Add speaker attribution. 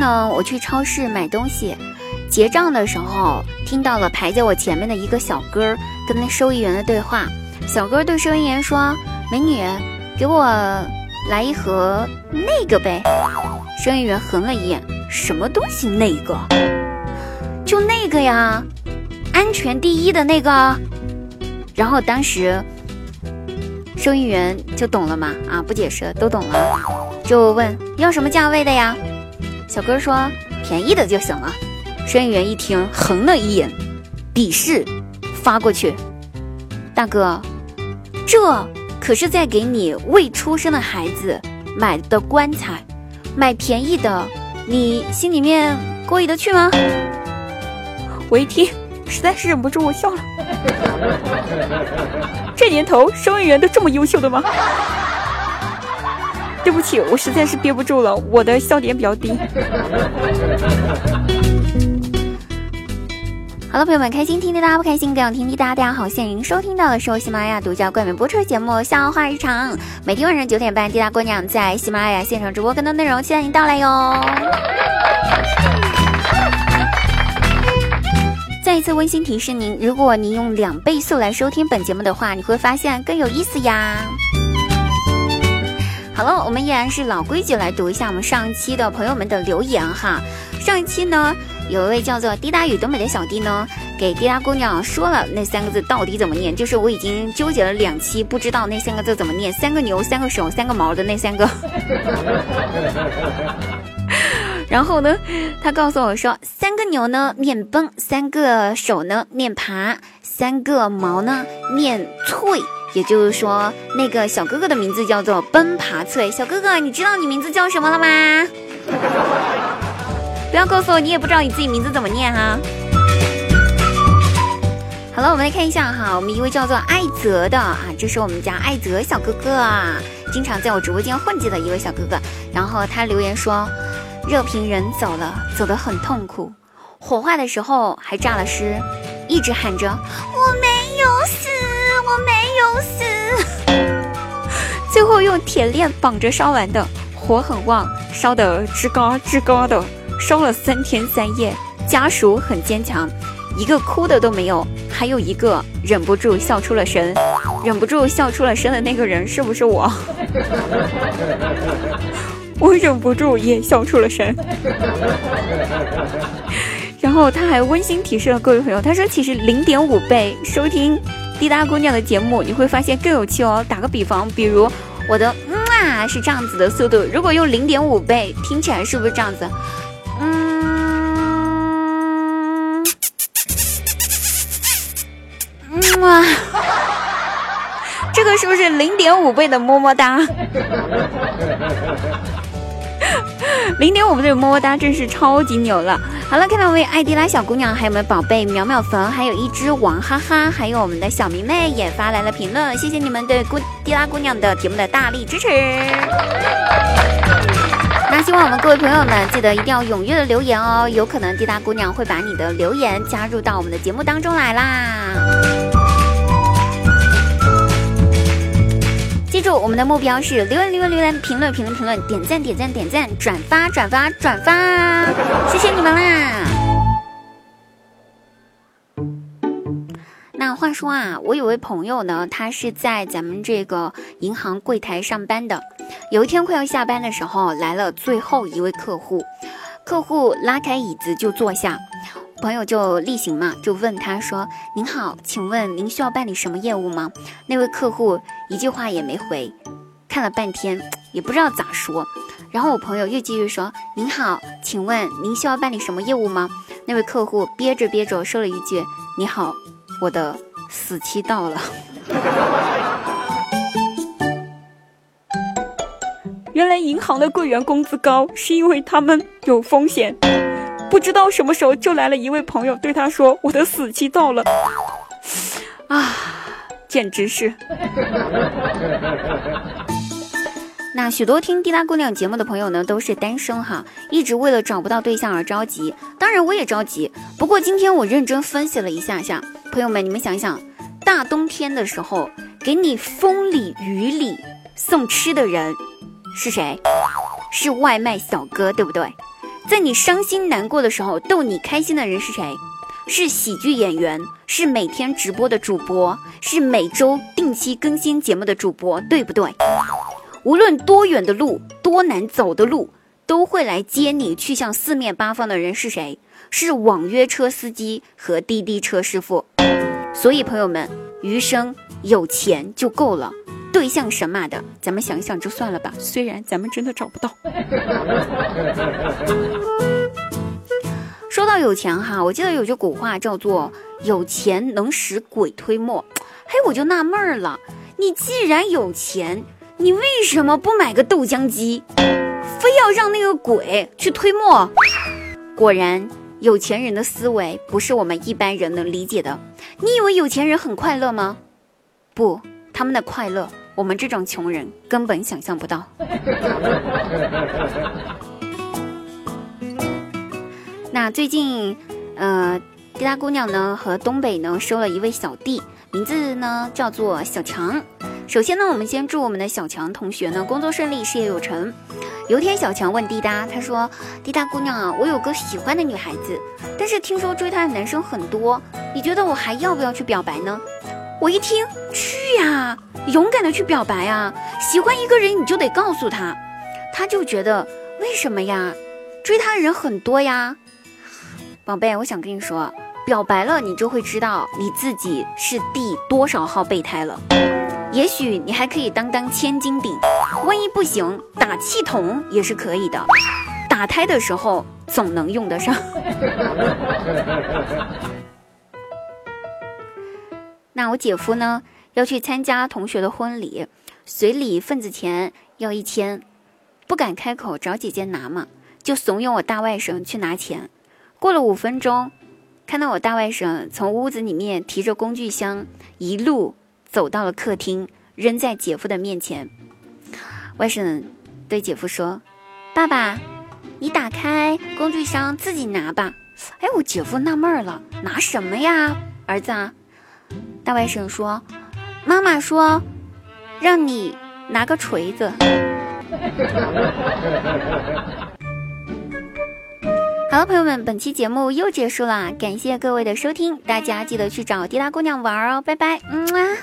Speaker 1: 呢，我去超市买东西，结账的时候听到了排在我前面的一个小哥跟那收银员的对话。小哥对收银员说：“美女，给我来一盒那个呗。”收银员横了一眼：“什么东西那个？就那个呀，安全第一的那个。”然后当时收银员就懂了嘛，啊，不解释都懂了，就问要什么价位的呀？小哥说便宜的就行了。收银员一听，横了一眼，鄙视发过去。大哥，这可是在给你未出生的孩子买的棺材，买便宜的，你心里面过意得去吗？我一听，实在是忍不住，我笑了。这年头，收银员都这么优秀的吗？对不起，我实在是憋不住了，我的笑点比较低。好了，朋友们，开心听滴答，不开心更要听滴答。大家好，现在您收听到的是由喜马拉雅独家冠名播出的节目《笑话日常》，每天晚上九点半，滴答姑娘在喜马拉雅现场直播更多内容，期待您到来哟。再一次温馨提示您，如果您用两倍速来收听本节目的话，你会发现更有意思呀。好了，我们依然是老规矩，来读一下我们上一期的朋友们的留言哈。上一期呢，有一位叫做滴答与东北的小弟呢，给滴答姑娘说了那三个字到底怎么念，就是我已经纠结了两期，不知道那三个字怎么念，三个牛、三个手、三个毛的那三个。然后呢，他告诉我说，三个牛呢念崩，三个手呢念爬，三个毛呢念脆。也就是说，那个小哥哥的名字叫做奔爬脆。小哥哥，你知道你名字叫什么了吗？不要告诉我你也不知道你自己名字怎么念哈。好了，我们来看一下哈，我们一位叫做艾泽的啊，这是我们家艾泽小哥哥啊，经常在我直播间混迹的一位小哥哥。然后他留言说，热评人走了，走得很痛苦，火化的时候还炸了尸，一直喊着我没有死。我没有死，最后用铁链绑着烧完的，火很旺，烧得吱嘎吱嘎的，烧了三天三夜，家属很坚强，一个哭的都没有，还有一个忍不住笑出了声，忍不住笑出了声的那个人是不是我？我忍不住也笑出了声。然后他还温馨提示了各位朋友，他说其实零点五倍收听。滴答姑娘的节目，你会发现更有趣哦。打个比方，比如我的嗯啊是这样子的速度，如果用零点五倍，听起来是不是这样子？嗯嗯啊，这个是不是零点五倍的么么哒？零点五倍的么么哒，真是超级牛了。好了，看到位艾迪拉小姑娘，还有我们宝贝淼淼粉，还有一只王哈哈，还有我们的小迷妹也发来了评论，谢谢你们对姑迪拉姑娘的节目的大力支持。那希望我们各位朋友们记得一定要踊跃的留言哦，有可能滴答姑娘会把你的留言加入到我们的节目当中来啦。记住，我们的目标是留言、留言、留言，评论、评论、评论，点赞、点赞、点赞，转发、转发、转发，谢谢你们啦！那话说啊，我有位朋友呢，他是在咱们这个银行柜台上班的。有一天快要下班的时候，来了最后一位客户，客户拉开椅子就坐下。朋友就例行嘛，就问他说：“您好，请问您需要办理什么业务吗？”那位客户一句话也没回，看了半天也不知道咋说。然后我朋友又继续说：“您好，请问您需要办理什么业务吗？”那位客户憋着憋着说了一句：“你好，我的死期到了。”原来银行的柜员工资高，是因为他们有风险。不知道什么时候就来了一位朋友，对他说：“我的死期到了。”啊，简直是！那许多听滴答姑娘节目的朋友呢，都是单身哈，一直为了找不到对象而着急。当然我也着急，不过今天我认真分析了一下下，朋友们你们想想，大冬天的时候给你风里雨里送吃的人是谁？是外卖小哥，对不对？在你伤心难过的时候逗你开心的人是谁？是喜剧演员，是每天直播的主播，是每周定期更新节目的主播，对不对？无论多远的路，多难走的路，都会来接你去向四面八方的人是谁？是网约车司机和滴滴车师傅。所以朋友们，余生有钱就够了，对象神马的，咱们想想就算了吧。虽然咱们真的找不到。说到有钱哈，我记得有句古话叫做“有钱能使鬼推磨”。嘿，我就纳闷儿了，你既然有钱，你为什么不买个豆浆机，非要让那个鬼去推磨？果然，有钱人的思维不是我们一般人能理解的。你以为有钱人很快乐吗？不，他们的快乐，我们这种穷人根本想象不到。那最近，呃，滴答姑娘呢和东北呢收了一位小弟，名字呢叫做小强。首先呢，我们先祝我们的小强同学呢工作顺利，事业有成。有一天，小强问滴答，他说：“滴答姑娘啊，我有个喜欢的女孩子，但是听说追她的男生很多，你觉得我还要不要去表白呢？”我一听，去呀，勇敢的去表白啊！喜欢一个人，你就得告诉他。他就觉得，为什么呀？追他的人很多呀。宝贝，我想跟你说，表白了，你就会知道你自己是第多少号备胎了。也许你还可以当当千斤顶，万一不行，打气筒也是可以的。打胎的时候总能用得上。那我姐夫呢，要去参加同学的婚礼，随礼份子钱要一千，不敢开口找姐姐拿嘛，就怂恿我大外甥去拿钱。过了五分钟，看到我大外甥从屋子里面提着工具箱，一路走到了客厅，扔在姐夫的面前。外甥对姐夫说：“爸爸，你打开工具箱自己拿吧。”哎，我姐夫纳闷了，拿什么呀，儿子？大外甥说：“妈妈说，让你拿个锤子。”好了，朋友们，本期节目又结束了，感谢各位的收听，大家记得去找滴答姑娘玩哦，拜拜，嗯啊。